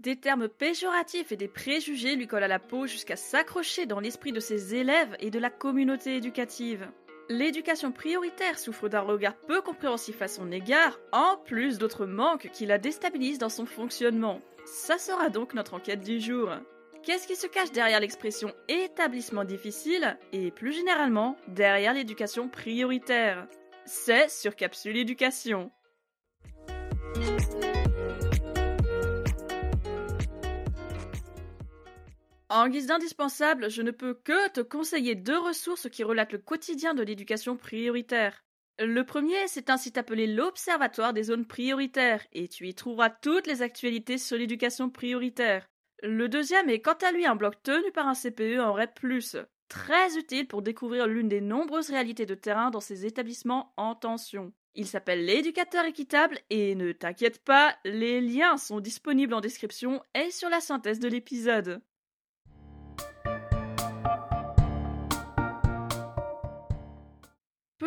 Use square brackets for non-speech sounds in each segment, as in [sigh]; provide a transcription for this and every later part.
Des termes péjoratifs et des préjugés lui collent à la peau jusqu'à s'accrocher dans l'esprit de ses élèves et de la communauté éducative. L'éducation prioritaire souffre d'un regard peu compréhensif à son égard, en plus d'autres manques qui la déstabilisent dans son fonctionnement. Ça sera donc notre enquête du jour. Qu'est-ce qui se cache derrière l'expression établissement difficile et plus généralement derrière l'éducation prioritaire? C'est sur Capsule Éducation. En guise d'indispensable, je ne peux que te conseiller deux ressources qui relatent le quotidien de l'éducation prioritaire. Le premier, c'est un site appelé l'Observatoire des zones prioritaires, et tu y trouveras toutes les actualités sur l'éducation prioritaire. Le deuxième est quant à lui un blog tenu par un CPE en REP+, très utile pour découvrir l'une des nombreuses réalités de terrain dans ces établissements en tension. Il s'appelle l'éducateur équitable et ne t'inquiète pas, les liens sont disponibles en description et sur la synthèse de l'épisode.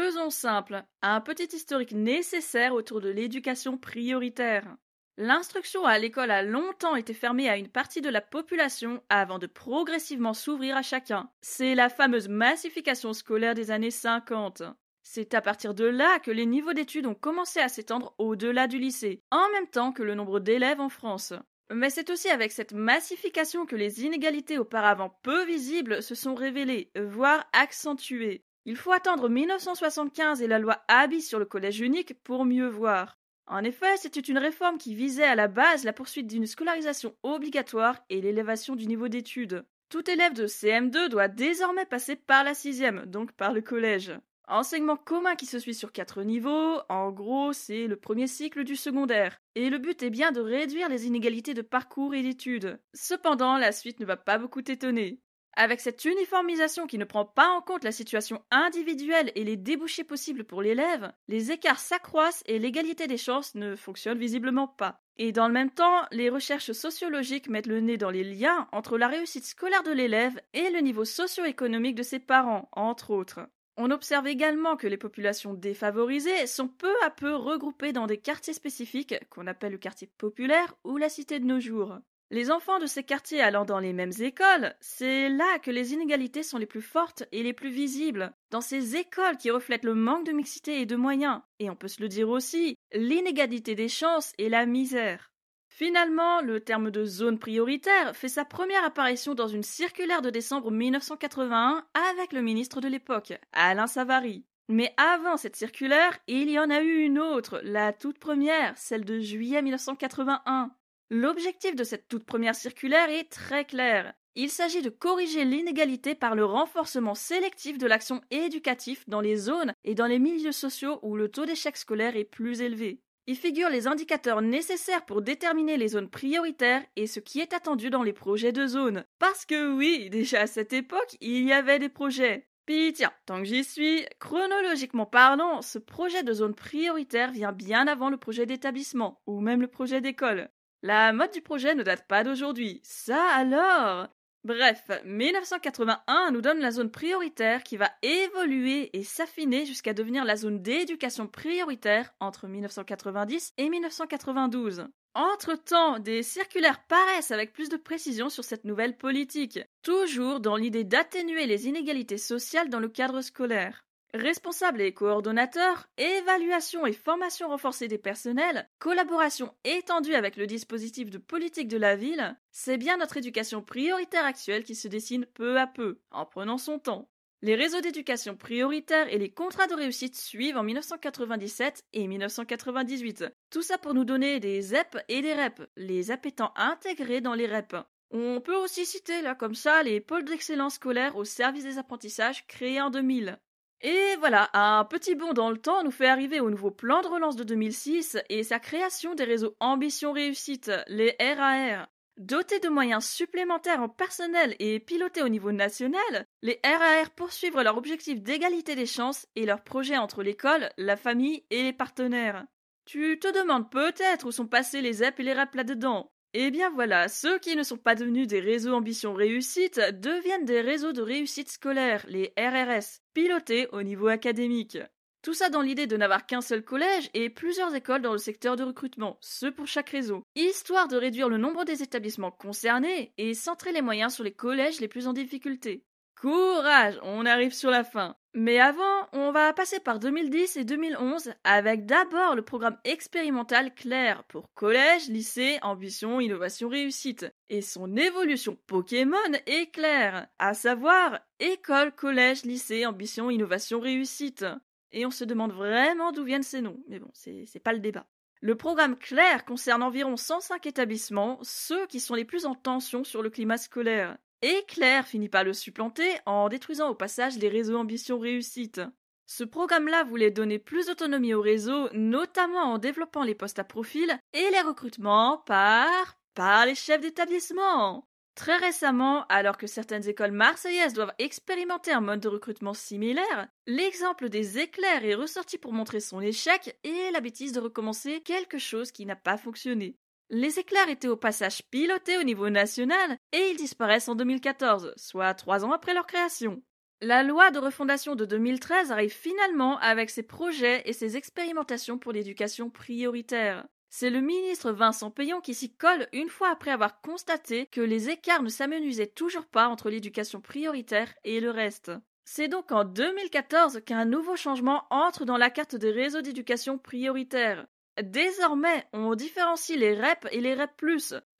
Faisons simple, un petit historique nécessaire autour de l'éducation prioritaire. L'instruction à l'école a longtemps été fermée à une partie de la population avant de progressivement s'ouvrir à chacun. C'est la fameuse massification scolaire des années 50. C'est à partir de là que les niveaux d'études ont commencé à s'étendre au-delà du lycée, en même temps que le nombre d'élèves en France. Mais c'est aussi avec cette massification que les inégalités auparavant peu visibles se sont révélées, voire accentuées. Il faut attendre 1975 et la loi Abi sur le collège unique pour mieux voir. En effet, c'était une réforme qui visait à la base la poursuite d'une scolarisation obligatoire et l'élévation du niveau d'études. Tout élève de CM2 doit désormais passer par la sixième, donc par le collège. Enseignement commun qui se suit sur quatre niveaux, en gros c'est le premier cycle du secondaire. Et le but est bien de réduire les inégalités de parcours et d'études. Cependant, la suite ne va pas beaucoup t'étonner. Avec cette uniformisation qui ne prend pas en compte la situation individuelle et les débouchés possibles pour l'élève, les écarts s'accroissent et l'égalité des chances ne fonctionne visiblement pas. Et dans le même temps, les recherches sociologiques mettent le nez dans les liens entre la réussite scolaire de l'élève et le niveau socio-économique de ses parents, entre autres. On observe également que les populations défavorisées sont peu à peu regroupées dans des quartiers spécifiques qu'on appelle le quartier populaire ou la cité de nos jours. Les enfants de ces quartiers allant dans les mêmes écoles, c'est là que les inégalités sont les plus fortes et les plus visibles, dans ces écoles qui reflètent le manque de mixité et de moyens, et on peut se le dire aussi, l'inégalité des chances et la misère. Finalement, le terme de zone prioritaire fait sa première apparition dans une circulaire de décembre 1981 avec le ministre de l'époque, Alain Savary. Mais avant cette circulaire, il y en a eu une autre, la toute première, celle de juillet 1981. L'objectif de cette toute première circulaire est très clair. Il s'agit de corriger l'inégalité par le renforcement sélectif de l'action éducative dans les zones et dans les milieux sociaux où le taux d'échec scolaire est plus élevé. Il figure les indicateurs nécessaires pour déterminer les zones prioritaires et ce qui est attendu dans les projets de zone. Parce que oui, déjà à cette époque, il y avait des projets. Puis tiens, tant que j'y suis, chronologiquement parlant, ce projet de zone prioritaire vient bien avant le projet d'établissement, ou même le projet d'école. La mode du projet ne date pas d'aujourd'hui. Ça alors? Bref, 1981 nous donne la zone prioritaire qui va évoluer et s'affiner jusqu'à devenir la zone d'éducation prioritaire entre 1990 et 1992. Entre-temps, des circulaires paraissent avec plus de précision sur cette nouvelle politique, toujours dans l'idée d'atténuer les inégalités sociales dans le cadre scolaire. Responsable et coordonnateur, évaluation et formation renforcée des personnels, collaboration étendue avec le dispositif de politique de la ville, c'est bien notre éducation prioritaire actuelle qui se dessine peu à peu, en prenant son temps. Les réseaux d'éducation prioritaire et les contrats de réussite suivent en 1997 et 1998. Tout ça pour nous donner des ZEP et des REP, les ZEP étant intégrés dans les REP. On peut aussi citer là comme ça les pôles d'excellence scolaire au service des apprentissages créés en 2000. Et voilà, un petit bond dans le temps nous fait arriver au nouveau plan de relance de 2006 et sa création des réseaux Ambition Réussite, les RAR. Dotés de moyens supplémentaires en personnel et pilotés au niveau national, les RAR poursuivent leur objectif d'égalité des chances et leur projet entre l'école, la famille et les partenaires. Tu te demandes peut-être où sont passés les ZEP et les REP là-dedans. Eh bien voilà, ceux qui ne sont pas devenus des réseaux ambition réussite deviennent des réseaux de réussite scolaire, les RRS, pilotés au niveau académique. Tout ça dans l'idée de n'avoir qu'un seul collège et plusieurs écoles dans le secteur de recrutement, ce pour chaque réseau, histoire de réduire le nombre des établissements concernés et centrer les moyens sur les collèges les plus en difficulté. Courage, on arrive sur la fin. Mais avant, on va passer par 2010 et 2011 avec d'abord le programme expérimental Claire pour collège, lycée, ambition, innovation, réussite et son évolution Pokémon Éclair, à savoir école, collège, lycée, ambition, innovation, réussite. Et on se demande vraiment d'où viennent ces noms, mais bon, c'est pas le débat. Le programme Claire concerne environ 105 établissements, ceux qui sont les plus en tension sur le climat scolaire. Et finit par le supplanter en détruisant au passage les réseaux ambition réussite. Ce programme-là voulait donner plus d'autonomie au réseau, notamment en développant les postes à profil et les recrutements par par les chefs d'établissement. Très récemment, alors que certaines écoles marseillaises doivent expérimenter un mode de recrutement similaire, l'exemple des éclairs est ressorti pour montrer son échec et la bêtise de recommencer quelque chose qui n'a pas fonctionné. Les éclairs étaient au passage pilotés au niveau national et ils disparaissent en 2014, soit trois ans après leur création. La loi de refondation de 2013 arrive finalement avec ses projets et ses expérimentations pour l'éducation prioritaire. C'est le ministre Vincent Payon qui s'y colle une fois après avoir constaté que les écarts ne s'amenuisaient toujours pas entre l'éducation prioritaire et le reste. C'est donc en 2014 qu'un nouveau changement entre dans la carte des réseaux d'éducation prioritaire. Désormais, on différencie les REP et les REP+,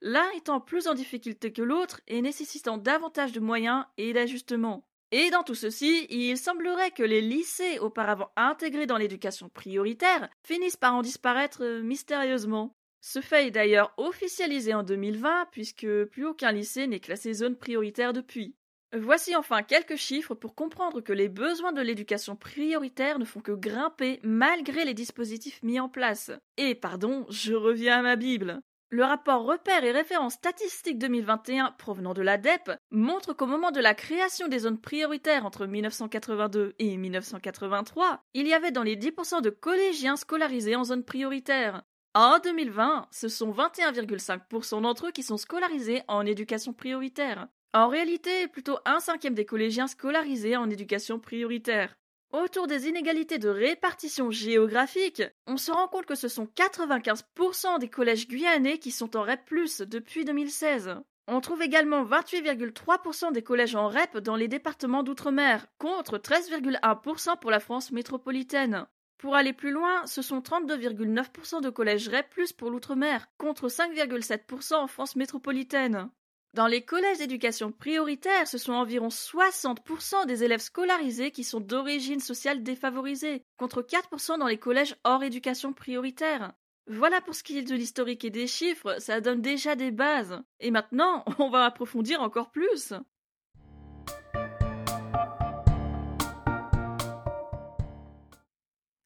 l'un étant plus en difficulté que l'autre et nécessitant davantage de moyens et d'ajustements. Et dans tout ceci, il semblerait que les lycées auparavant intégrés dans l'éducation prioritaire finissent par en disparaître euh, mystérieusement. Ce fait est d'ailleurs officialisé en 2020 puisque plus aucun lycée n'est classé zone prioritaire depuis. Voici enfin quelques chiffres pour comprendre que les besoins de l'éducation prioritaire ne font que grimper malgré les dispositifs mis en place. Et pardon, je reviens à ma Bible. Le rapport Repères et références statistiques 2021 provenant de l'ADEP montre qu'au moment de la création des zones prioritaires entre 1982 et 1983, il y avait dans les 10% de collégiens scolarisés en zone prioritaire. En 2020, ce sont 21,5% d'entre eux qui sont scolarisés en éducation prioritaire. En réalité, plutôt un cinquième des collégiens scolarisés en éducation prioritaire. Autour des inégalités de répartition géographique, on se rend compte que ce sont 95% des collèges guyanais qui sont en REP+, depuis 2016. On trouve également 28,3% des collèges en REP dans les départements d'outre-mer, contre 13,1% pour la France métropolitaine. Pour aller plus loin, ce sont 32,9% de collèges REP+, pour l'outre-mer, contre 5,7% en France métropolitaine. Dans les collèges d'éducation prioritaire, ce sont environ 60% des élèves scolarisés qui sont d'origine sociale défavorisée, contre 4% dans les collèges hors éducation prioritaire. Voilà pour ce qui est de l'historique et des chiffres, ça donne déjà des bases. Et maintenant, [laughs] on va approfondir encore plus.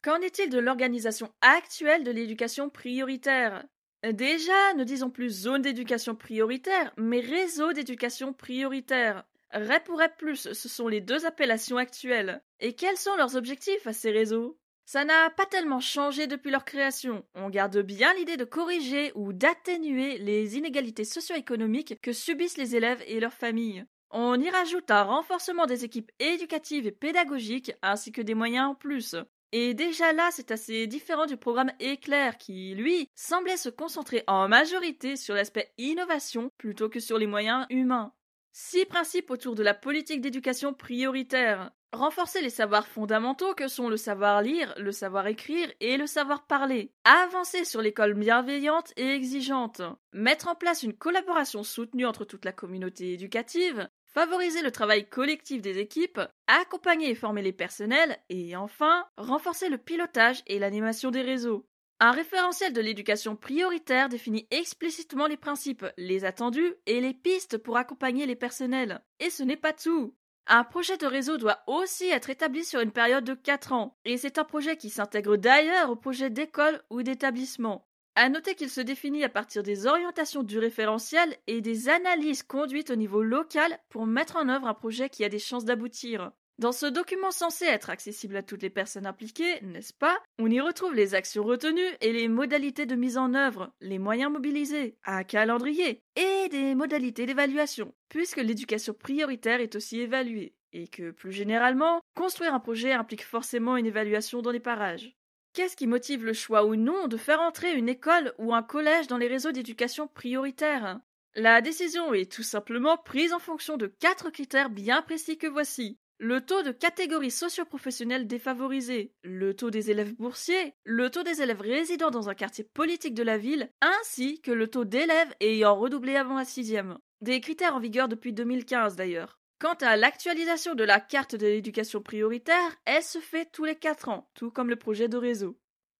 Qu'en est-il de l'organisation actuelle de l'éducation prioritaire? Déjà, ne disons plus zone d'éducation prioritaire, mais réseau d'éducation prioritaire. REP ou REP+, ce sont les deux appellations actuelles. Et quels sont leurs objectifs à ces réseaux? Ça n'a pas tellement changé depuis leur création. On garde bien l'idée de corriger ou d'atténuer les inégalités socio-économiques que subissent les élèves et leurs familles. On y rajoute un renforcement des équipes éducatives et pédagogiques ainsi que des moyens en plus. Et déjà là, c'est assez différent du programme Éclair qui, lui, semblait se concentrer en majorité sur l'aspect innovation plutôt que sur les moyens humains. Six principes autour de la politique d'éducation prioritaire. Renforcer les savoirs fondamentaux que sont le savoir lire, le savoir écrire et le savoir parler. Avancer sur l'école bienveillante et exigeante. Mettre en place une collaboration soutenue entre toute la communauté éducative favoriser le travail collectif des équipes, accompagner et former les personnels, et enfin, renforcer le pilotage et l'animation des réseaux. Un référentiel de l'éducation prioritaire définit explicitement les principes, les attendus et les pistes pour accompagner les personnels. Et ce n'est pas tout. Un projet de réseau doit aussi être établi sur une période de 4 ans, et c'est un projet qui s'intègre d'ailleurs au projet d'école ou d'établissement. À noter qu'il se définit à partir des orientations du référentiel et des analyses conduites au niveau local pour mettre en œuvre un projet qui a des chances d'aboutir. Dans ce document censé être accessible à toutes les personnes impliquées, n'est-ce pas? On y retrouve les actions retenues et les modalités de mise en œuvre, les moyens mobilisés, un calendrier et des modalités d'évaluation, puisque l'éducation prioritaire est aussi évaluée. et que, plus généralement, construire un projet implique forcément une évaluation dans les parages. Qu'est-ce qui motive le choix ou non de faire entrer une école ou un collège dans les réseaux d'éducation prioritaires? La décision est tout simplement prise en fonction de quatre critères bien précis que voici le taux de catégorie socio-professionnelle défavorisée, le taux des élèves boursiers, le taux des élèves résidant dans un quartier politique de la ville, ainsi que le taux d'élèves ayant redoublé avant la sixième. Des critères en vigueur depuis 2015 d'ailleurs. Quant à l'actualisation de la carte de l'éducation prioritaire, elle se fait tous les quatre ans, tout comme le projet de réseau.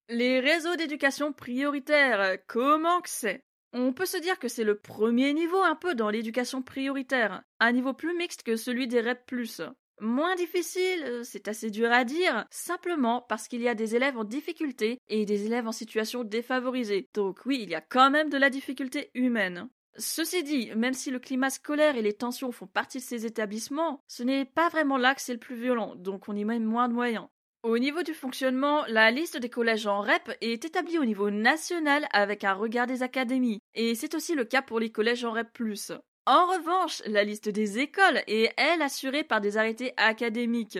Les réseaux d'éducation prioritaire, comment que c'est? On peut se dire que c'est le premier niveau un peu dans l'éducation prioritaire, un niveau plus mixte que celui des REP+. Moins difficile, euh, c'est assez dur à dire, simplement parce qu'il y a des élèves en difficulté et des élèves en situation défavorisée. Donc oui, il y a quand même de la difficulté humaine. Ceci dit, même si le climat scolaire et les tensions font partie de ces établissements, ce n'est pas vraiment là que c'est le plus violent, donc on y met moins de moyens. Au niveau du fonctionnement, la liste des collèges en REP est établie au niveau national avec un regard des académies, et c'est aussi le cas pour les collèges en REP+. En revanche, la liste des écoles est, elle, assurée par des arrêtés académiques.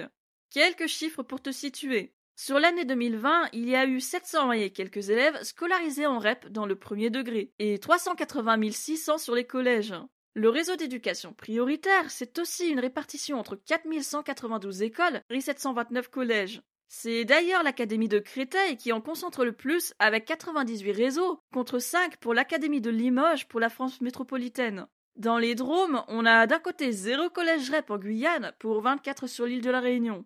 Quelques chiffres pour te situer. Sur l'année 2020, il y a eu 700 et quelques élèves scolarisés en REP dans le premier degré et 380 600 sur les collèges. Le réseau d'éducation prioritaire, c'est aussi une répartition entre 4192 écoles et 729 collèges. C'est d'ailleurs l'Académie de Créteil qui en concentre le plus avec 98 réseaux, contre 5 pour l'Académie de Limoges pour la France métropolitaine. Dans les Drômes, on a d'un côté zéro collège REP en Guyane pour 24 sur l'île de la Réunion.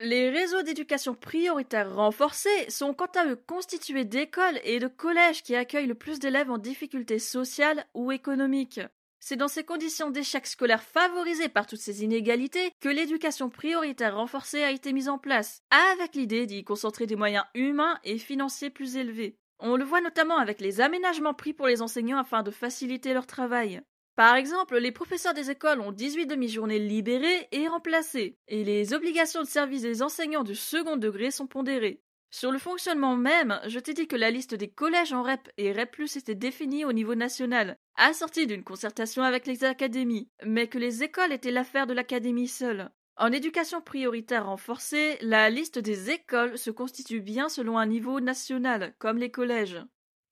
Les réseaux d'éducation prioritaire renforcés sont quant à eux constitués d'écoles et de collèges qui accueillent le plus d'élèves en difficulté sociale ou économique. C'est dans ces conditions d'échec scolaire favorisées par toutes ces inégalités que l'éducation prioritaire renforcée a été mise en place, avec l'idée d'y concentrer des moyens humains et financiers plus élevés. On le voit notamment avec les aménagements pris pour les enseignants afin de faciliter leur travail. Par exemple, les professeurs des écoles ont 18 demi-journées libérées et remplacées, et les obligations de service des enseignants du second degré sont pondérées. Sur le fonctionnement même, je t'ai dit que la liste des collèges en REP et REP était définie au niveau national, assortie d'une concertation avec les académies, mais que les écoles étaient l'affaire de l'académie seule. En éducation prioritaire renforcée, la liste des écoles se constitue bien selon un niveau national, comme les collèges.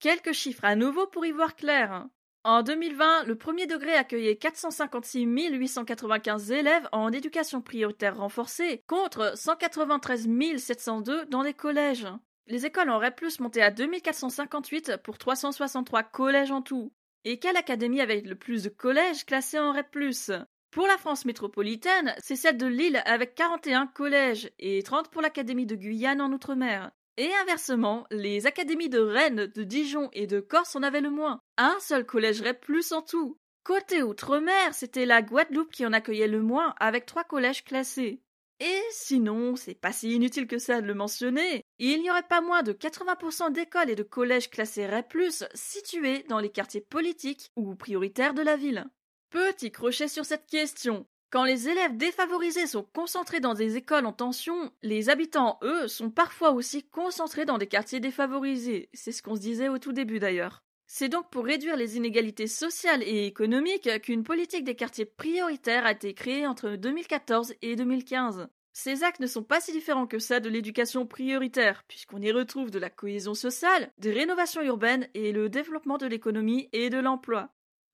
Quelques chiffres à nouveau pour y voir clair. En 2020, le premier degré accueillait 456 895 élèves en éducation prioritaire renforcée contre 193 702 dans les collèges. Les écoles en REP+, montaient à 2458 pour 363 collèges en tout. Et quelle académie avait le plus de collèges classés en REP+. Pour la France métropolitaine, c'est celle de Lille avec 41 collèges et 30 pour l'Académie de Guyane en Outre-mer. Et inversement, les académies de Rennes, de Dijon et de Corse en avaient le moins. Un seul collège REP plus en tout. Côté Outre-mer, c'était la Guadeloupe qui en accueillait le moins avec trois collèges classés. Et sinon, c'est pas si inutile que ça de le mentionner, il n'y aurait pas moins de 80% d'écoles et de collèges classés REP+, situés dans les quartiers politiques ou prioritaires de la ville. Petit crochet sur cette question. Quand les élèves défavorisés sont concentrés dans des écoles en tension, les habitants, eux, sont parfois aussi concentrés dans des quartiers défavorisés. C'est ce qu'on se disait au tout début d'ailleurs. C'est donc pour réduire les inégalités sociales et économiques qu'une politique des quartiers prioritaires a été créée entre 2014 et 2015. Ces actes ne sont pas si différents que ça de l'éducation prioritaire, puisqu'on y retrouve de la cohésion sociale, des rénovations urbaines et le développement de l'économie et de l'emploi.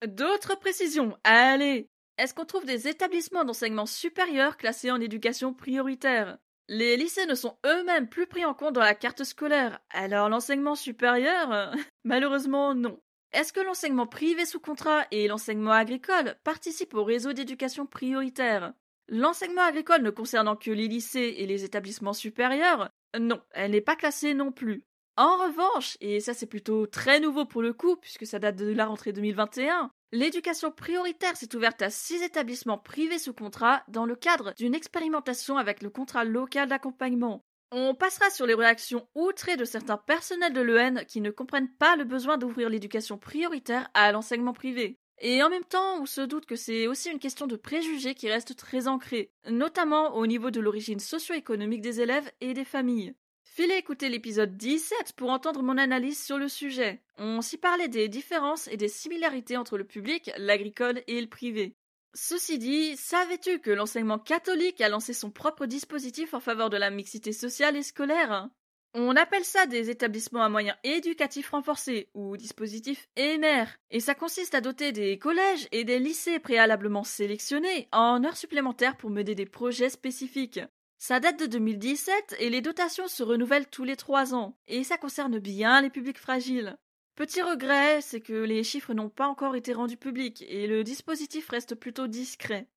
D'autres précisions, allez est-ce qu'on trouve des établissements d'enseignement supérieur classés en éducation prioritaire? Les lycées ne sont eux-mêmes plus pris en compte dans la carte scolaire, alors l'enseignement supérieur [laughs] Malheureusement non. Est-ce que l'enseignement privé sous contrat et l'enseignement agricole participent au réseau d'éducation prioritaire? L'enseignement agricole ne concernant que les lycées et les établissements supérieurs, non, elle n'est pas classée non plus. En revanche, et ça c'est plutôt très nouveau pour le coup, puisque ça date de la rentrée 2021, L'éducation prioritaire s'est ouverte à six établissements privés sous contrat dans le cadre d'une expérimentation avec le contrat local d'accompagnement. On passera sur les réactions outrées de certains personnels de l'EN qui ne comprennent pas le besoin d'ouvrir l'éducation prioritaire à l'enseignement privé. Et en même temps, on se doute que c'est aussi une question de préjugés qui reste très ancrée, notamment au niveau de l'origine socio-économique des élèves et des familles. Filez écouter l'épisode 17 pour entendre mon analyse sur le sujet. On s'y parlait des différences et des similarités entre le public, l'agricole et le privé. Ceci dit, savais-tu que l'enseignement catholique a lancé son propre dispositif en faveur de la mixité sociale et scolaire? On appelle ça des établissements à moyens éducatifs renforcés ou dispositifs EMER, et ça consiste à doter des collèges et des lycées préalablement sélectionnés en heures supplémentaires pour mener des projets spécifiques. Ça date de 2017 et les dotations se renouvellent tous les trois ans, et ça concerne bien les publics fragiles. Petit regret, c'est que les chiffres n'ont pas encore été rendus publics et le dispositif reste plutôt discret.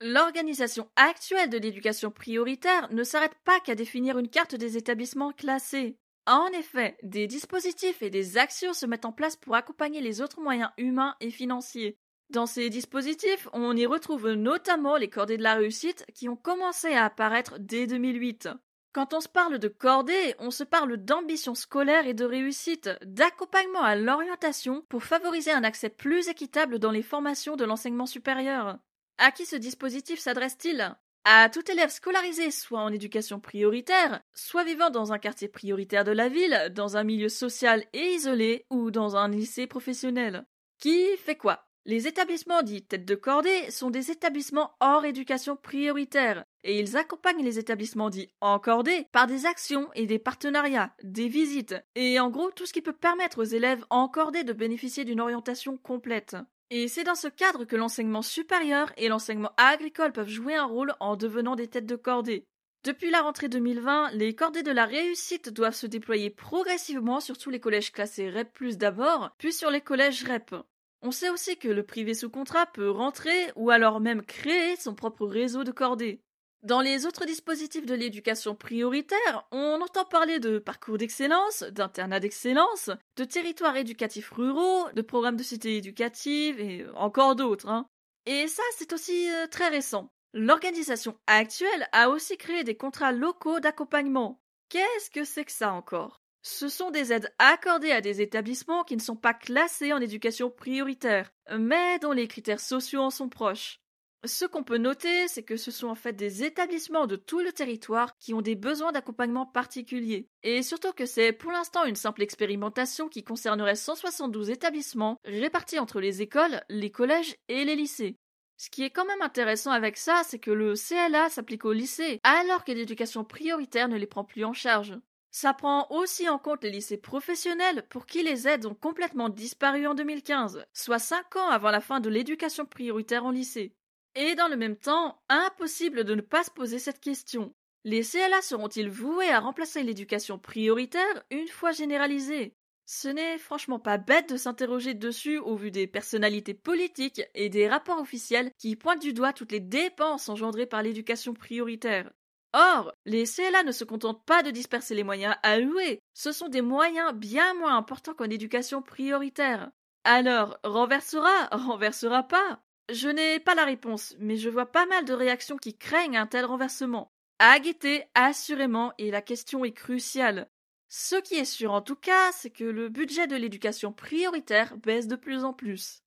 L'organisation actuelle de l'éducation prioritaire ne s'arrête pas qu'à définir une carte des établissements classés. En effet, des dispositifs et des actions se mettent en place pour accompagner les autres moyens humains et financiers. Dans ces dispositifs, on y retrouve notamment les cordées de la réussite qui ont commencé à apparaître dès 2008. Quand on se parle de cordée, on se parle d'ambition scolaire et de réussite, d'accompagnement à l'orientation pour favoriser un accès plus équitable dans les formations de l'enseignement supérieur. À qui ce dispositif s'adresse-t-il? À tout élève scolarisé soit en éducation prioritaire, soit vivant dans un quartier prioritaire de la ville, dans un milieu social et isolé ou dans un lycée professionnel. Qui fait quoi? Les établissements dits tête de cordée sont des établissements hors éducation prioritaire et ils accompagnent les établissements dits encordés par des actions et des partenariats, des visites et en gros tout ce qui peut permettre aux élèves encordés de bénéficier d'une orientation complète. Et c'est dans ce cadre que l'enseignement supérieur et l'enseignement agricole peuvent jouer un rôle en devenant des têtes de cordée. Depuis la rentrée 2020, les cordées de la réussite doivent se déployer progressivement sur tous les collèges classés REP d'abord, puis sur les collèges REP. On sait aussi que le privé sous contrat peut rentrer ou alors même créer son propre réseau de cordées. Dans les autres dispositifs de l'éducation prioritaire, on entend parler de parcours d'excellence, d'internat d'excellence, de territoires éducatifs ruraux, de programmes de cité éducative et encore d'autres. Hein. Et ça, c'est aussi euh, très récent. L'organisation actuelle a aussi créé des contrats locaux d'accompagnement. Qu'est-ce que c'est que ça encore? Ce sont des aides accordées à des établissements qui ne sont pas classés en éducation prioritaire, mais dont les critères sociaux en sont proches. Ce qu'on peut noter, c'est que ce sont en fait des établissements de tout le territoire qui ont des besoins d'accompagnement particuliers. Et surtout que c'est pour l'instant une simple expérimentation qui concernerait 172 établissements répartis entre les écoles, les collèges et les lycées. Ce qui est quand même intéressant avec ça, c'est que le CLA s'applique aux lycées, alors que l'éducation prioritaire ne les prend plus en charge. Ça prend aussi en compte les lycées professionnels pour qui les aides ont complètement disparu en 2015, soit 5 ans avant la fin de l'éducation prioritaire en lycée. Et dans le même temps, impossible de ne pas se poser cette question. Les CLA seront-ils voués à remplacer l'éducation prioritaire une fois généralisée? Ce n'est franchement pas bête de s'interroger dessus au vu des personnalités politiques et des rapports officiels qui pointent du doigt toutes les dépenses engendrées par l'éducation prioritaire. Or, les CLA ne se contentent pas de disperser les moyens alloués, ce sont des moyens bien moins importants qu'en éducation prioritaire. Alors, renversera, [laughs] renversera pas Je n'ai pas la réponse, mais je vois pas mal de réactions qui craignent un tel renversement. À guetter, assurément, et la question est cruciale. Ce qui est sûr en tout cas, c'est que le budget de l'éducation prioritaire baisse de plus en plus.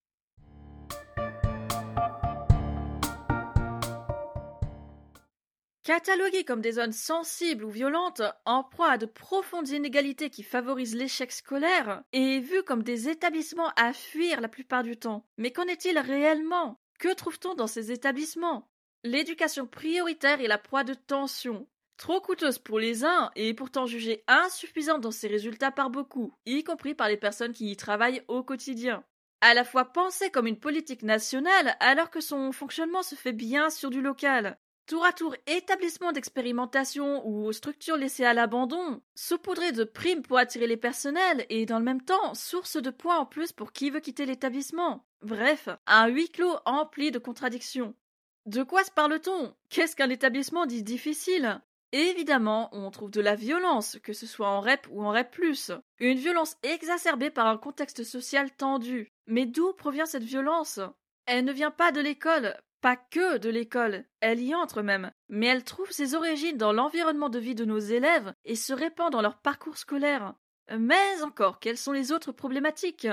Cataloguées comme des zones sensibles ou violentes, en proie à de profondes inégalités qui favorisent l'échec scolaire, et vues comme des établissements à fuir la plupart du temps. Mais qu'en est-il réellement? Que trouve-t-on dans ces établissements? L'éducation prioritaire est la proie de tensions. Trop coûteuse pour les uns et pourtant jugée insuffisante dans ses résultats par beaucoup, y compris par les personnes qui y travaillent au quotidien. À la fois pensée comme une politique nationale alors que son fonctionnement se fait bien sur du local, Tour à tour établissement d'expérimentation ou structure laissée à l'abandon, saupoudré de primes pour attirer les personnels et dans le même temps source de points en plus pour qui veut quitter l'établissement. Bref, un huis clos empli de contradictions. De quoi se parle-t-on? Qu'est-ce qu'un établissement dit difficile? Évidemment, on trouve de la violence, que ce soit en REP ou en REP+. Une violence exacerbée par un contexte social tendu. Mais d'où provient cette violence? Elle ne vient pas de l'école, pas que de l'école, elle y entre même, mais elle trouve ses origines dans l'environnement de vie de nos élèves et se répand dans leur parcours scolaire. Mais encore, quelles sont les autres problématiques?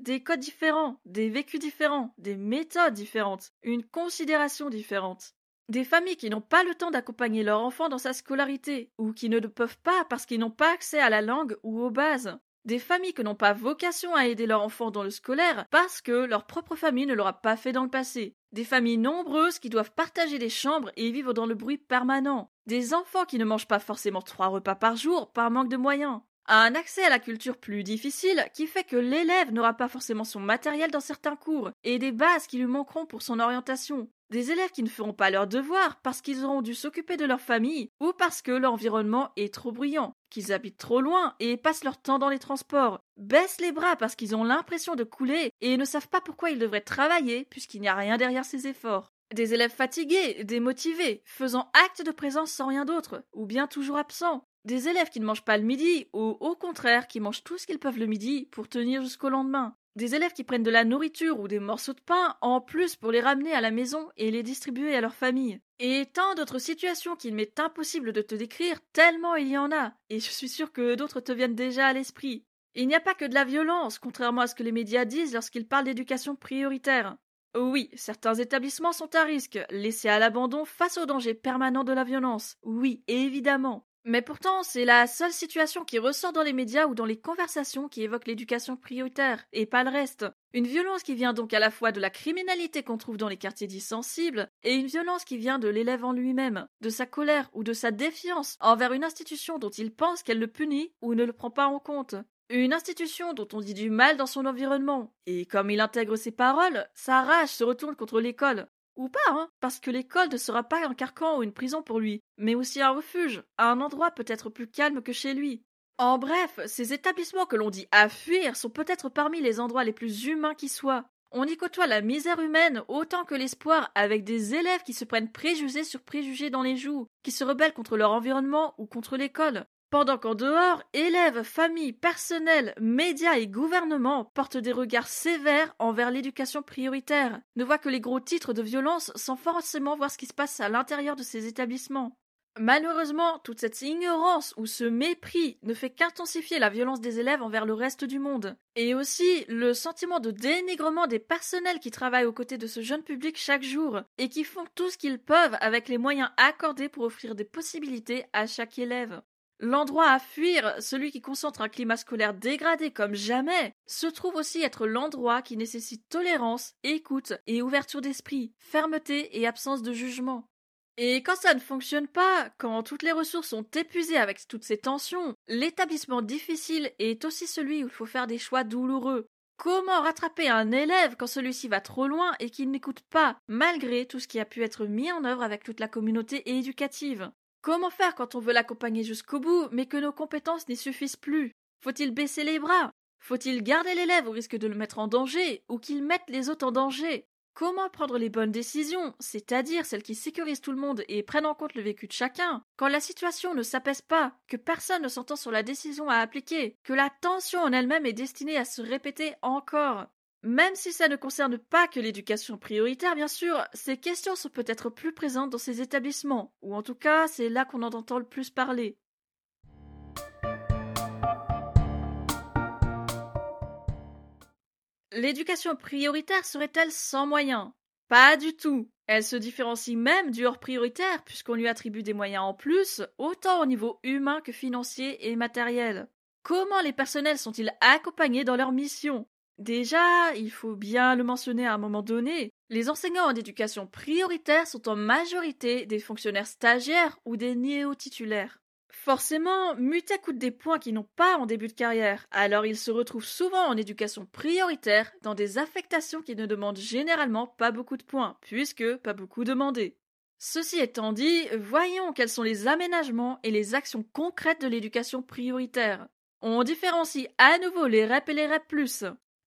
Des codes différents, des vécus différents, des méthodes différentes, une considération différente. Des familles qui n'ont pas le temps d'accompagner leur enfant dans sa scolarité, ou qui ne le peuvent pas parce qu'ils n'ont pas accès à la langue ou aux bases. Des familles qui n'ont pas vocation à aider leurs enfants dans le scolaire parce que leur propre famille ne l'aura pas fait dans le passé, des familles nombreuses qui doivent partager des chambres et vivre dans le bruit permanent, des enfants qui ne mangent pas forcément trois repas par jour par manque de moyens, un accès à la culture plus difficile qui fait que l'élève n'aura pas forcément son matériel dans certains cours et des bases qui lui manqueront pour son orientation. Des élèves qui ne feront pas leurs devoirs parce qu'ils auront dû s'occuper de leur famille ou parce que l'environnement est trop bruyant, qu'ils habitent trop loin et passent leur temps dans les transports, baissent les bras parce qu'ils ont l'impression de couler et ne savent pas pourquoi ils devraient travailler puisqu'il n'y a rien derrière ces efforts. Des élèves fatigués, démotivés, faisant acte de présence sans rien d'autre, ou bien toujours absents, des élèves qui ne mangent pas le midi, ou au contraire qui mangent tout ce qu'ils peuvent le midi pour tenir jusqu'au lendemain. Des élèves qui prennent de la nourriture ou des morceaux de pain en plus pour les ramener à la maison et les distribuer à leur famille. Et tant d'autres situations qu'il m'est impossible de te décrire, tellement il y en a, et je suis sûr que d'autres te viennent déjà à l'esprit. Il n'y a pas que de la violence, contrairement à ce que les médias disent lorsqu'ils parlent d'éducation prioritaire. Oui, certains établissements sont à risque, laissés à l'abandon face au danger permanent de la violence. Oui, évidemment. Mais pourtant, c'est la seule situation qui ressort dans les médias ou dans les conversations qui évoquent l'éducation prioritaire, et pas le reste. Une violence qui vient donc à la fois de la criminalité qu'on trouve dans les quartiers dits sensibles, et une violence qui vient de l'élève en lui-même, de sa colère ou de sa défiance envers une institution dont il pense qu'elle le punit ou ne le prend pas en compte. Une institution dont on dit du mal dans son environnement, et comme il intègre ses paroles, sa rage se retourne contre l'école, ou pas, hein, parce que l'école ne sera pas un carcan ou une prison pour lui, mais aussi un refuge, un endroit peut-être plus calme que chez lui. En bref, ces établissements que l'on dit à fuir sont peut-être parmi les endroits les plus humains qui soient. On y côtoie la misère humaine autant que l'espoir avec des élèves qui se prennent préjugés sur préjugés dans les joues, qui se rebellent contre leur environnement ou contre l'école, pendant qu'en dehors, élèves, familles, personnel, médias et gouvernements portent des regards sévères envers l'éducation prioritaire, ne voient que les gros titres de violence sans forcément voir ce qui se passe à l'intérieur de ces établissements. Malheureusement, toute cette ignorance ou ce mépris ne fait qu'intensifier la violence des élèves envers le reste du monde. Et aussi le sentiment de dénigrement des personnels qui travaillent aux côtés de ce jeune public chaque jour et qui font tout ce qu'ils peuvent avec les moyens accordés pour offrir des possibilités à chaque élève. L'endroit à fuir, celui qui concentre un climat scolaire dégradé comme jamais, se trouve aussi être l'endroit qui nécessite tolérance, écoute et ouverture d'esprit, fermeté et absence de jugement. Et quand ça ne fonctionne pas, quand toutes les ressources sont épuisées avec toutes ces tensions, l'établissement difficile est aussi celui où il faut faire des choix douloureux. Comment rattraper un élève quand celui-ci va trop loin et qu'il n'écoute pas, malgré tout ce qui a pu être mis en œuvre avec toute la communauté éducative? Comment faire quand on veut l'accompagner jusqu'au bout, mais que nos compétences n'y suffisent plus? Faut-il baisser les bras? Faut-il garder l'élève au risque de le mettre en danger, ou qu'il mette les autres en danger? Comment prendre les bonnes décisions, c'est-à-dire celles qui sécurisent tout le monde et prennent en compte le vécu de chacun, quand la situation ne s'apaise pas, que personne ne s'entend sur la décision à appliquer, que la tension en elle-même est destinée à se répéter encore même si ça ne concerne pas que l'éducation prioritaire, bien sûr, ces questions sont peut-être plus présentes dans ces établissements, ou en tout cas, c'est là qu'on en entend le plus parler. L'éducation prioritaire serait-elle sans moyens? Pas du tout. Elle se différencie même du hors prioritaire puisqu'on lui attribue des moyens en plus, autant au niveau humain que financier et matériel. Comment les personnels sont-ils accompagnés dans leur mission? Déjà, il faut bien le mentionner à un moment donné, les enseignants en éducation prioritaire sont en majorité des fonctionnaires stagiaires ou des néo-titulaires. Forcément, muter coûte des points qu'ils n'ont pas en début de carrière, alors ils se retrouvent souvent en éducation prioritaire dans des affectations qui ne demandent généralement pas beaucoup de points, puisque pas beaucoup demandés. Ceci étant dit, voyons quels sont les aménagements et les actions concrètes de l'éducation prioritaire. On différencie à nouveau les REP et les REP+.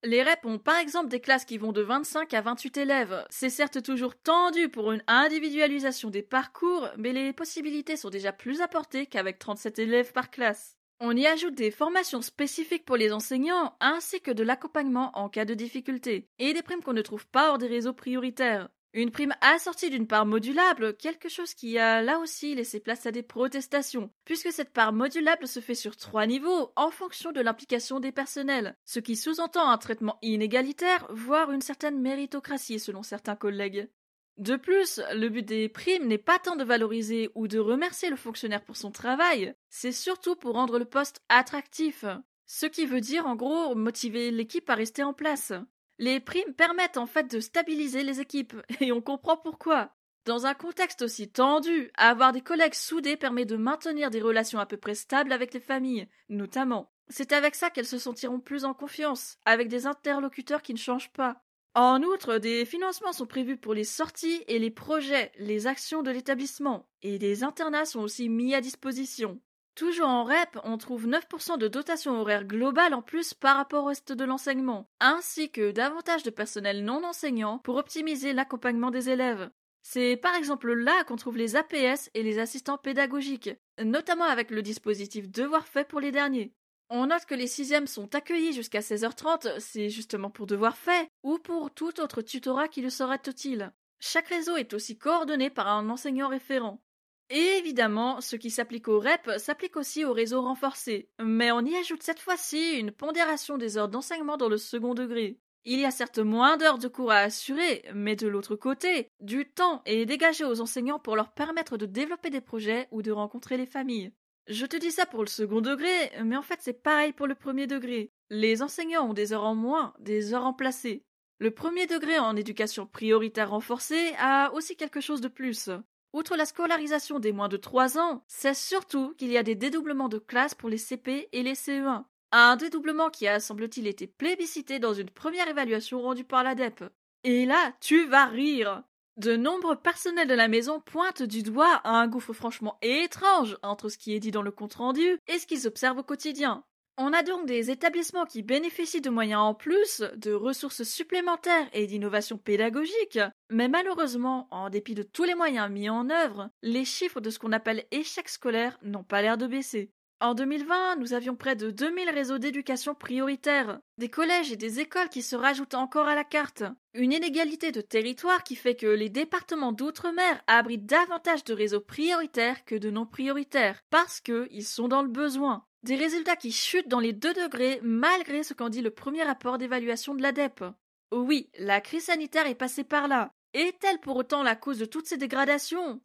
Les REP ont par exemple des classes qui vont de 25 à 28 élèves. C'est certes toujours tendu pour une individualisation des parcours, mais les possibilités sont déjà plus apportées qu'avec 37 élèves par classe. On y ajoute des formations spécifiques pour les enseignants, ainsi que de l'accompagnement en cas de difficulté, et des primes qu'on ne trouve pas hors des réseaux prioritaires. Une prime assortie d'une part modulable, quelque chose qui a là aussi laissé place à des protestations, puisque cette part modulable se fait sur trois niveaux en fonction de l'implication des personnels, ce qui sous-entend un traitement inégalitaire, voire une certaine méritocratie selon certains collègues. De plus, le but des primes n'est pas tant de valoriser ou de remercier le fonctionnaire pour son travail, c'est surtout pour rendre le poste attractif. Ce qui veut dire en gros motiver l'équipe à rester en place. Les primes permettent en fait de stabiliser les équipes, [laughs] et on comprend pourquoi. Dans un contexte aussi tendu, avoir des collègues soudés permet de maintenir des relations à peu près stables avec les familles, notamment. C'est avec ça qu'elles se sentiront plus en confiance, avec des interlocuteurs qui ne changent pas. En outre, des financements sont prévus pour les sorties et les projets, les actions de l'établissement, et des internats sont aussi mis à disposition. Toujours en REP, on trouve 9% de dotation horaire globale en plus par rapport au reste de l'enseignement, ainsi que davantage de personnel non enseignant pour optimiser l'accompagnement des élèves. C'est par exemple là qu'on trouve les APS et les assistants pédagogiques, notamment avec le dispositif devoir fait pour les derniers. On note que les sixièmes sont accueillis jusqu'à 16h30, c'est justement pour devoir fait, ou pour tout autre tutorat qui le serait utile. Chaque réseau est aussi coordonné par un enseignant référent. Évidemment, ce qui s'applique au REP s'applique aussi au réseau renforcé, mais on y ajoute cette fois-ci une pondération des heures d'enseignement dans le second degré. Il y a certes moins d'heures de cours à assurer, mais de l'autre côté, du temps est dégagé aux enseignants pour leur permettre de développer des projets ou de rencontrer les familles. Je te dis ça pour le second degré, mais en fait c'est pareil pour le premier degré. Les enseignants ont des heures en moins, des heures remplacées. Le premier degré en éducation prioritaire renforcée a aussi quelque chose de plus. Outre la scolarisation des moins de 3 ans, c'est surtout qu'il y a des dédoublements de classes pour les CP et les CE1. Un dédoublement qui a, semble-t-il, été plébiscité dans une première évaluation rendue par l'ADEP. Et là, tu vas rire. De nombreux personnels de la maison pointent du doigt un gouffre franchement étrange entre ce qui est dit dans le compte-rendu et ce qu'ils observent au quotidien. On a donc des établissements qui bénéficient de moyens en plus, de ressources supplémentaires et d'innovations pédagogiques, mais malheureusement, en dépit de tous les moyens mis en œuvre, les chiffres de ce qu'on appelle échec scolaire n'ont pas l'air de baisser. En 2020, nous avions près de 2000 réseaux d'éducation prioritaires, des collèges et des écoles qui se rajoutent encore à la carte, une inégalité de territoire qui fait que les départements d'outre-mer abritent davantage de réseaux prioritaires que de non prioritaires, parce qu'ils sont dans le besoin. Des résultats qui chutent dans les deux degrés malgré ce qu'en dit le premier rapport d'évaluation de l'ADEP. Oui, la crise sanitaire est passée par là. Est-elle pour autant la cause de toutes ces dégradations?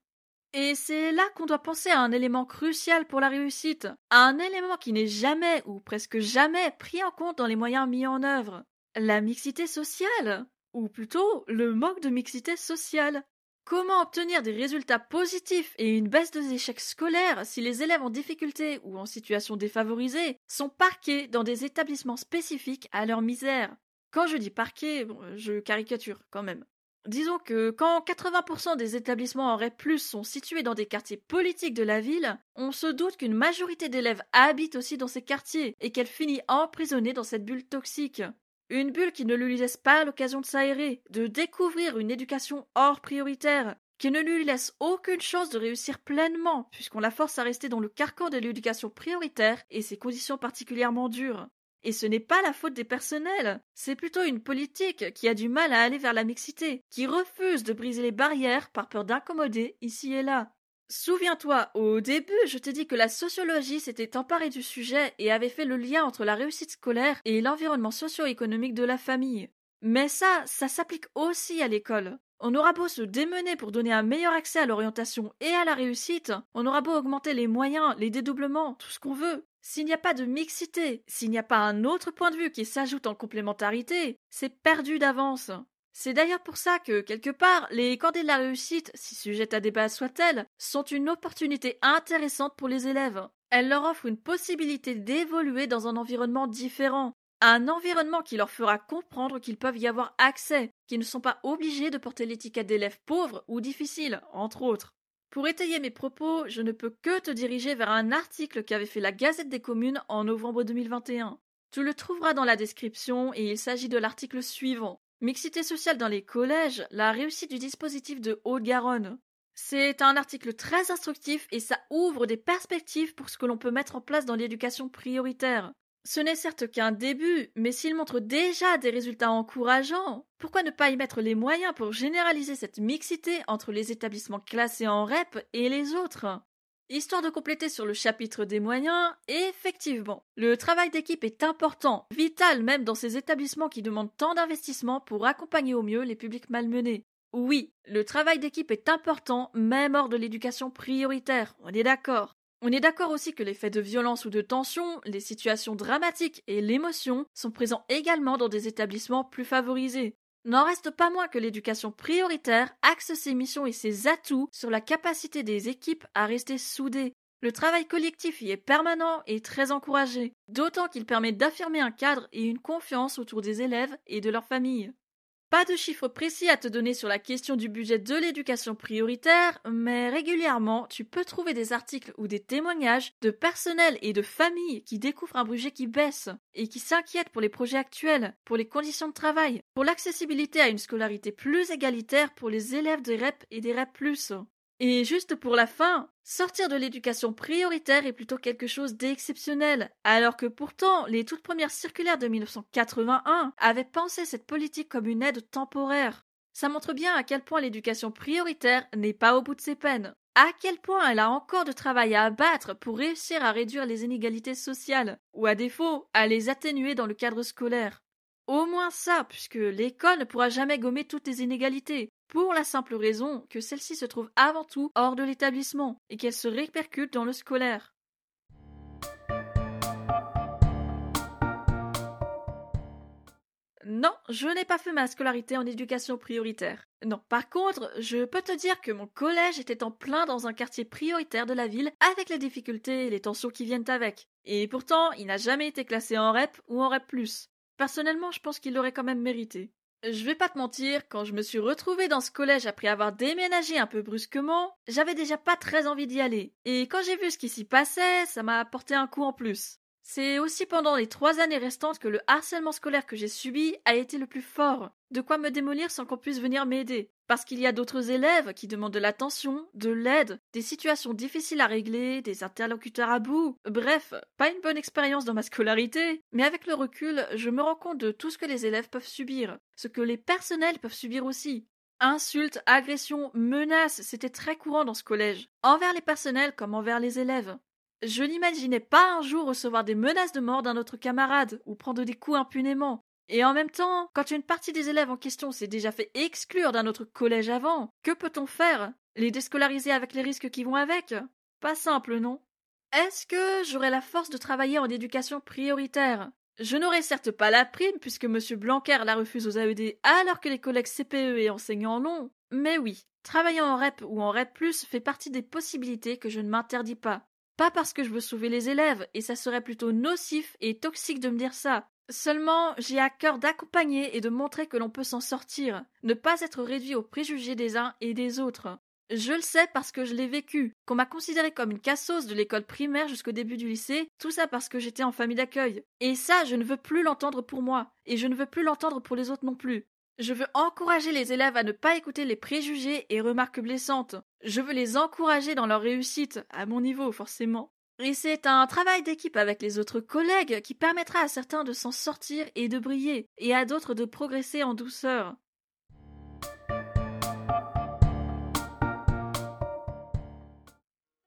Et c'est là qu'on doit penser à un élément crucial pour la réussite, un élément qui n'est jamais ou presque jamais pris en compte dans les moyens mis en œuvre. La mixité sociale, ou plutôt le manque de mixité sociale. Comment obtenir des résultats positifs et une baisse des échecs scolaires si les élèves en difficulté ou en situation défavorisée sont parqués dans des établissements spécifiques à leur misère? Quand je dis parqués, je caricature quand même. Disons que quand 80% des établissements en REP+, sont situés dans des quartiers politiques de la ville, on se doute qu'une majorité d'élèves habitent aussi dans ces quartiers et qu'elle finit emprisonnée dans cette bulle toxique. Une bulle qui ne lui laisse pas l'occasion de s'aérer, de découvrir une éducation hors prioritaire, qui ne lui laisse aucune chance de réussir pleinement, puisqu'on la force à rester dans le carcan de l'éducation prioritaire et ses conditions particulièrement dures. Et ce n'est pas la faute des personnels, c'est plutôt une politique qui a du mal à aller vers la mixité, qui refuse de briser les barrières par peur d'incommoder ici et là. Souviens-toi, au début, je t'ai dit que la sociologie s'était emparée du sujet et avait fait le lien entre la réussite scolaire et l'environnement socio-économique de la famille. Mais ça, ça s'applique aussi à l'école. On aura beau se démener pour donner un meilleur accès à l'orientation et à la réussite, on aura beau augmenter les moyens, les dédoublements, tout ce qu'on veut. S'il n'y a pas de mixité, s'il n'y a pas un autre point de vue qui s'ajoute en complémentarité, c'est perdu d'avance. C'est d'ailleurs pour ça que, quelque part, les cordées de la réussite, si sujettes à débat soient-elles, sont une opportunité intéressante pour les élèves. Elles leur offrent une possibilité d'évoluer dans un environnement différent, un environnement qui leur fera comprendre qu'ils peuvent y avoir accès, qu'ils ne sont pas obligés de porter l'étiquette d'élèves pauvres ou difficiles, entre autres. Pour étayer mes propos, je ne peux que te diriger vers un article qu'avait fait la Gazette des communes en novembre 2021. Tu le trouveras dans la description et il s'agit de l'article suivant. Mixité sociale dans les collèges, la réussite du dispositif de Haute-Garonne. C'est un article très instructif et ça ouvre des perspectives pour ce que l'on peut mettre en place dans l'éducation prioritaire. Ce n'est certes qu'un début, mais s'il montre déjà des résultats encourageants, pourquoi ne pas y mettre les moyens pour généraliser cette mixité entre les établissements classés en REP et les autres? Histoire de compléter sur le chapitre des moyens, effectivement, le travail d'équipe est important, vital même dans ces établissements qui demandent tant d'investissement pour accompagner au mieux les publics malmenés. Oui, le travail d'équipe est important, même hors de l'éducation prioritaire, on est d'accord. On est d'accord aussi que les faits de violence ou de tension, les situations dramatiques et l'émotion sont présents également dans des établissements plus favorisés. N'en reste pas moins que l'éducation prioritaire axe ses missions et ses atouts sur la capacité des équipes à rester soudées. Le travail collectif y est permanent et très encouragé, d'autant qu'il permet d'affirmer un cadre et une confiance autour des élèves et de leurs familles. Pas de chiffres précis à te donner sur la question du budget de l'éducation prioritaire, mais régulièrement tu peux trouver des articles ou des témoignages de personnel et de familles qui découvrent un budget qui baisse et qui s'inquiètent pour les projets actuels, pour les conditions de travail, pour l'accessibilité à une scolarité plus égalitaire pour les élèves des REP et des REP+. Et juste pour la fin, sortir de l'éducation prioritaire est plutôt quelque chose d'exceptionnel, alors que pourtant les toutes premières circulaires de 1981 avaient pensé cette politique comme une aide temporaire. Ça montre bien à quel point l'éducation prioritaire n'est pas au bout de ses peines, à quel point elle a encore de travail à abattre pour réussir à réduire les inégalités sociales, ou à défaut, à les atténuer dans le cadre scolaire. Au moins ça, puisque l'école ne pourra jamais gommer toutes les inégalités, pour la simple raison que celle-ci se trouve avant tout hors de l'établissement et qu'elle se répercute dans le scolaire. Non, je n'ai pas fait ma scolarité en éducation prioritaire. Non, par contre, je peux te dire que mon collège était en plein dans un quartier prioritaire de la ville avec les difficultés et les tensions qui viennent avec. Et pourtant, il n'a jamais été classé en REP ou en REP+. Personnellement, je pense qu'il l'aurait quand même mérité. Je vais pas te mentir, quand je me suis retrouvée dans ce collège après avoir déménagé un peu brusquement, j'avais déjà pas très envie d'y aller. Et quand j'ai vu ce qui s'y passait, ça m'a apporté un coup en plus. C'est aussi pendant les trois années restantes que le harcèlement scolaire que j'ai subi a été le plus fort. De quoi me démolir sans qu'on puisse venir m'aider. Parce qu'il y a d'autres élèves qui demandent de l'attention, de l'aide, des situations difficiles à régler, des interlocuteurs à bout. Bref, pas une bonne expérience dans ma scolarité, mais avec le recul, je me rends compte de tout ce que les élèves peuvent subir, ce que les personnels peuvent subir aussi. Insultes, agressions, menaces, c'était très courant dans ce collège, envers les personnels comme envers les élèves. Je n'imaginais pas un jour recevoir des menaces de mort d'un autre camarade ou prendre des coups impunément. Et en même temps, quand une partie des élèves en question s'est déjà fait exclure d'un autre collège avant, que peut-on faire? Les déscolariser avec les risques qui vont avec? Pas simple, non? Est-ce que j'aurai la force de travailler en éducation prioritaire? Je n'aurai certes pas la prime puisque M. Blanquer la refuse aux AED alors que les collègues CPE et enseignants l'ont, mais oui, travailler en REP ou en REP+, fait partie des possibilités que je ne m'interdis pas. Pas parce que je veux sauver les élèves, et ça serait plutôt nocif et toxique de me dire ça. Seulement, j'ai à cœur d'accompagner et de montrer que l'on peut s'en sortir, ne pas être réduit aux préjugés des uns et des autres. Je le sais parce que je l'ai vécu, qu'on m'a considéré comme une cassos de l'école primaire jusqu'au début du lycée, tout ça parce que j'étais en famille d'accueil. Et ça, je ne veux plus l'entendre pour moi, et je ne veux plus l'entendre pour les autres non plus. Je veux encourager les élèves à ne pas écouter les préjugés et remarques blessantes. Je veux les encourager dans leur réussite, à mon niveau forcément. Et c'est un travail d'équipe avec les autres collègues qui permettra à certains de s'en sortir et de briller, et à d'autres de progresser en douceur.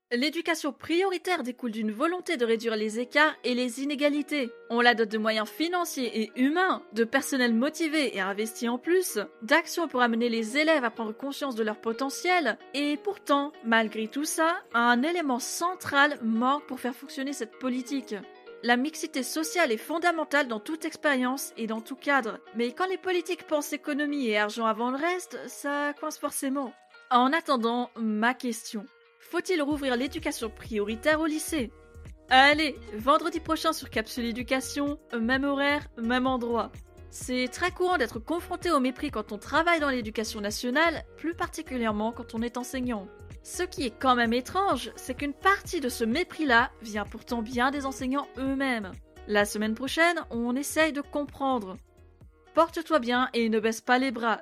L'éducation prioritaire découle d'une volonté de réduire les écarts et les inégalités. On la dote de moyens financiers et humains, de personnel motivé et investi en plus, d'actions pour amener les élèves à prendre conscience de leur potentiel, et pourtant, malgré tout ça, un élément central manque pour faire fonctionner cette politique. La mixité sociale est fondamentale dans toute expérience et dans tout cadre, mais quand les politiques pensent économie et argent avant le reste, ça coince forcément. En attendant, ma question. Faut-il rouvrir l'éducation prioritaire au lycée? Allez, vendredi prochain sur Capsule Éducation, même horaire, même endroit. C'est très courant d'être confronté au mépris quand on travaille dans l'éducation nationale, plus particulièrement quand on est enseignant. Ce qui est quand même étrange, c'est qu'une partie de ce mépris-là vient pourtant bien des enseignants eux-mêmes. La semaine prochaine, on essaye de comprendre. Porte-toi bien et ne baisse pas les bras,